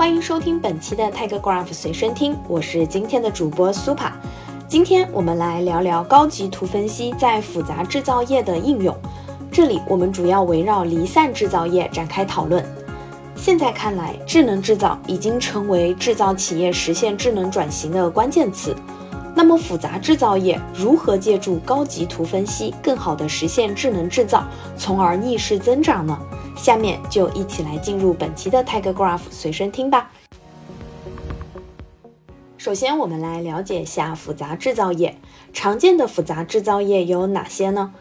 欢迎收听本期的 TechGraph 随身听，我是今天的主播 Super。今天我们来聊聊高级图分析在复杂制造业的应用。这里我们主要围绕离散制造业展开讨论。现在看来，智能制造已经成为制造企业实现智能转型的关键词。那么，复杂制造业如何借助高级图分析，更好地实现智能制造，从而逆势增长呢？下面就一起来进入本期的 TechGraph 随身听吧。首先，我们来了解一下复杂制造业。常见的复杂制造业有哪些呢？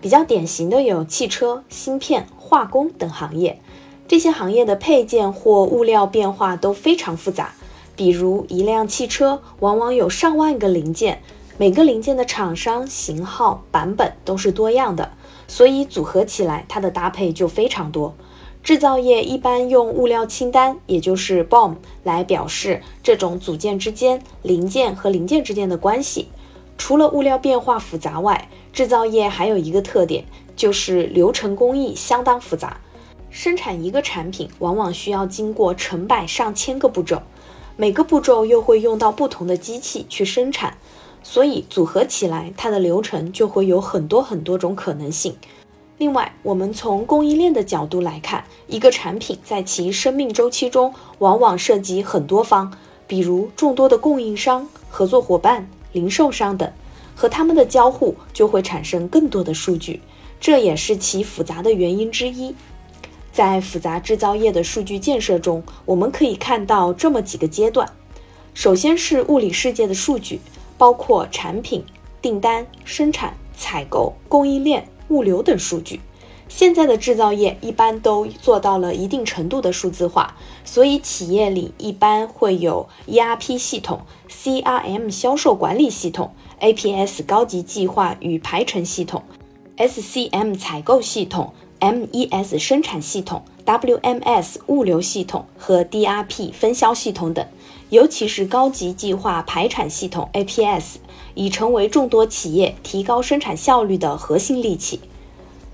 比较典型的有汽车、芯片、化工等行业。这些行业的配件或物料变化都非常复杂。比如，一辆汽车往往有上万个零件，每个零件的厂商、型号、版本都是多样的。所以组合起来，它的搭配就非常多。制造业一般用物料清单，也就是 BOM，来表示这种组件之间、零件和零件之间的关系。除了物料变化复杂外，制造业还有一个特点，就是流程工艺相当复杂。生产一个产品，往往需要经过成百上千个步骤，每个步骤又会用到不同的机器去生产。所以组合起来，它的流程就会有很多很多种可能性。另外，我们从供应链的角度来看，一个产品在其生命周期中，往往涉及很多方，比如众多的供应商、合作伙伴、零售商等，和他们的交互就会产生更多的数据，这也是其复杂的原因之一。在复杂制造业的数据建设中，我们可以看到这么几个阶段：首先是物理世界的数据。包括产品、订单、生产、采购、供应链、物流等数据。现在的制造业一般都做到了一定程度的数字化，所以企业里一般会有 ERP 系统、CRM 销售管理系统、APS 高级计划与排程系统、SCM 采购系统、MES 生产系统、WMS 物流系统和 DRP 分销系统等。尤其是高级计划排产系统 APS 已成为众多企业提高生产效率的核心利器，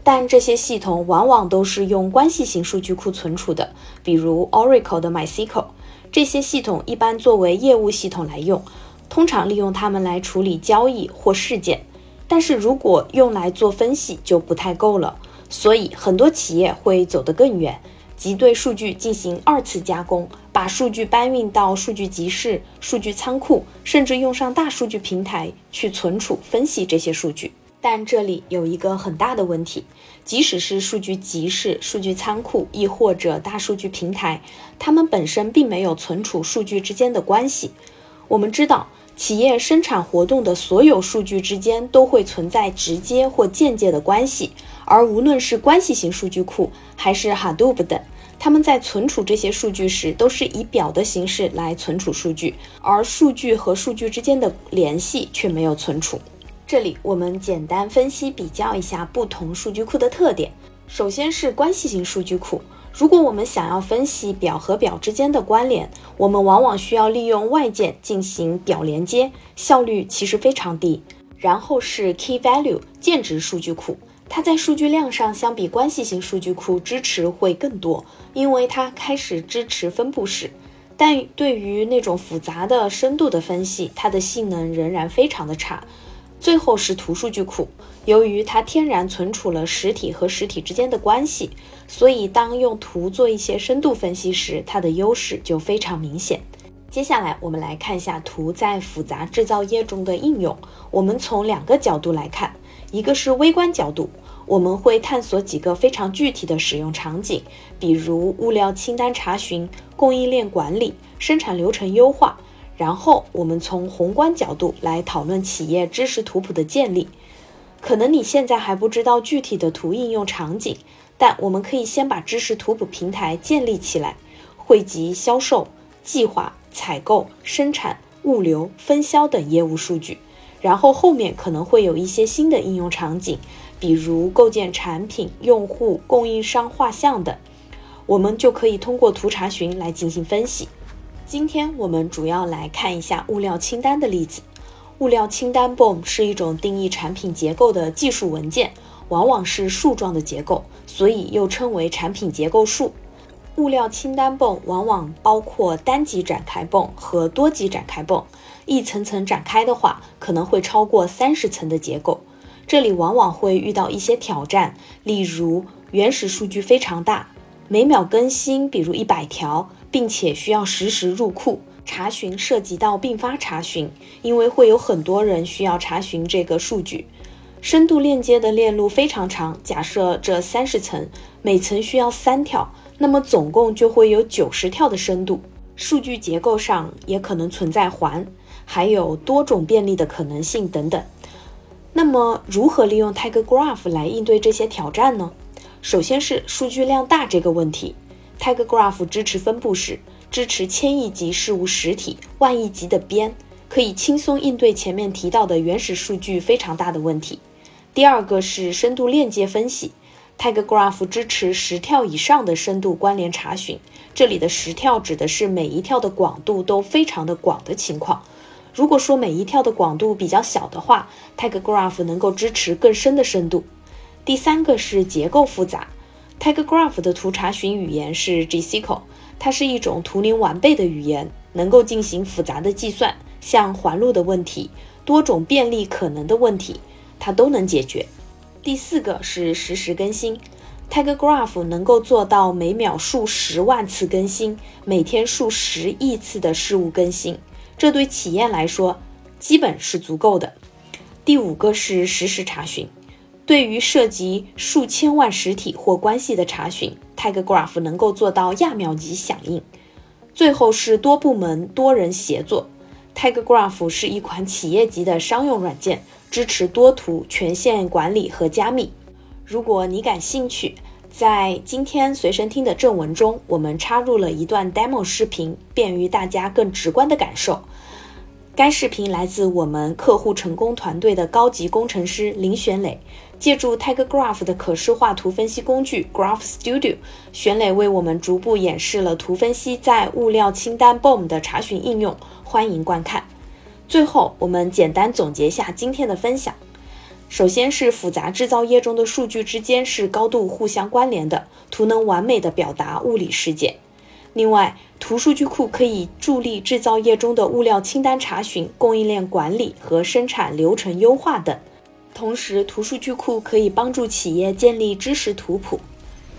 但这些系统往往都是用关系型数据库存储的，比如 Oracle 的 MySQL。这些系统一般作为业务系统来用，通常利用它们来处理交易或事件。但是如果用来做分析就不太够了，所以很多企业会走得更远。即对数据进行二次加工，把数据搬运到数据集市、数据仓库，甚至用上大数据平台去存储、分析这些数据。但这里有一个很大的问题：即使是数据集市、数据仓库，亦或者大数据平台，它们本身并没有存储数据之间的关系。我们知道，企业生产活动的所有数据之间都会存在直接或间接的关系，而无论是关系型数据库还是 Hadoop 等。他们在存储这些数据时，都是以表的形式来存储数据，而数据和数据之间的联系却没有存储。这里我们简单分析比较一下不同数据库的特点。首先是关系型数据库，如果我们想要分析表和表之间的关联，我们往往需要利用外件进行表连接，效率其实非常低。然后是 Key Value 键值数据库。它在数据量上相比关系型数据库支持会更多，因为它开始支持分布式。但对于那种复杂的深度的分析，它的性能仍然非常的差。最后是图数据库，由于它天然存储了实体和实体之间的关系，所以当用图做一些深度分析时，它的优势就非常明显。接下来我们来看一下图在复杂制造业中的应用。我们从两个角度来看，一个是微观角度。我们会探索几个非常具体的使用场景，比如物料清单查询、供应链管理、生产流程优化。然后我们从宏观角度来讨论企业知识图谱的建立。可能你现在还不知道具体的图应用场景，但我们可以先把知识图谱平台建立起来，汇集销售、计划、采购、生产、物流、分销等业务数据。然后后面可能会有一些新的应用场景。比如构建产品、用户、供应商画像等，我们就可以通过图查询来进行分析。今天我们主要来看一下物料清单的例子。物料清单 BOOM 是一种定义产品结构的技术文件，往往是树状的结构，所以又称为产品结构树。物料清单泵往往包括单级展开泵和多级展开泵，一层层展开的话，可能会超过三十层的结构。这里往往会遇到一些挑战，例如原始数据非常大，每秒更新，比如一百条，并且需要实时入库查询，涉及到并发查询，因为会有很多人需要查询这个数据。深度链接的链路非常长，假设这三十层，每层需要三条。那么总共就会有九十跳的深度，数据结构上也可能存在环，还有多种便利的可能性等等。那么如何利用 Tiger Graph 来应对这些挑战呢？首先是数据量大这个问题，Tiger Graph 支持分布式，支持千亿级事物实体、万亿级的边，可以轻松应对前面提到的原始数据非常大的问题。第二个是深度链接分析。Tiger Graph 支持十跳以上的深度关联查询，这里的十跳指的是每一跳的广度都非常的广的情况。如果说每一跳的广度比较小的话，Tiger Graph 能够支持更深的深度。第三个是结构复杂，Tiger Graph 的图查询语言是 GSQL，它是一种图灵完备的语言，能够进行复杂的计算，像环路的问题、多种便利可能的问题，它都能解决。第四个是实时更新，Tiger Graph 能够做到每秒数十万次更新，每天数十亿次的事物更新，这对企业来说基本是足够的。第五个是实时查询，对于涉及数千万实体或关系的查询，Tiger Graph 能够做到亚秒级响应。最后是多部门多人协作，Tiger Graph 是一款企业级的商用软件。支持多图权限管理和加密。如果你感兴趣，在今天随身听的正文中，我们插入了一段 demo 视频，便于大家更直观的感受。该视频来自我们客户成功团队的高级工程师林玄磊，借助 Tiger Graph 的可视化图分析工具 Graph Studio，玄磊为我们逐步演示了图分析在物料清单 BOM 的查询应用，欢迎观看。最后，我们简单总结下今天的分享。首先是复杂制造业中的数据之间是高度互相关联的，图能完美的表达物理世界。另外，图数据库可以助力制造业中的物料清单查询、供应链管理和生产流程优化等。同时，图数据库可以帮助企业建立知识图谱。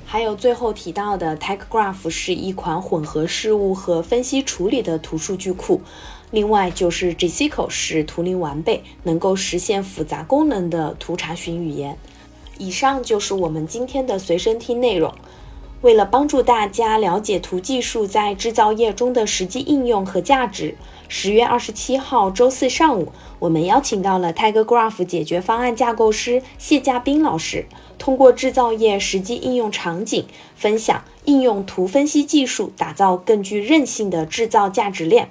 还有最后提到的 Tiger Graph 是一款混合事物和分析处理的图数据库。另外就是 GECO 是图灵完备，能够实现复杂功能的图查询语言。以上就是我们今天的随身听内容。为了帮助大家了解图技术在制造业中的实际应用和价值，十月二十七号周四上午，我们邀请到了 Tiger Graph 解决方案架构师谢家斌老师，通过制造业实际应用场景，分享应用图分析技术，打造更具韧性的制造价值链。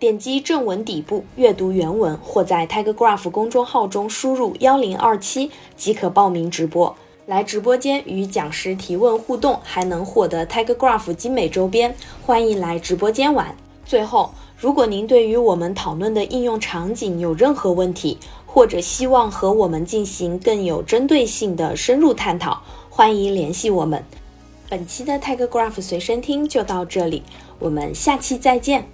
点击正文底部阅读原文，或在 Tiger Graph 公众号中输入幺零二七即可报名直播。来直播间与讲师提问互动，还能获得 Tiger Graph 精美周边。欢迎来直播间玩。最后，如果您对于我们讨论的应用场景有任何问题，或者希望和我们进行更有针对性的深入探讨，欢迎联系我们。本期的 Tiger Graph 随身听就到这里，我们下期再见。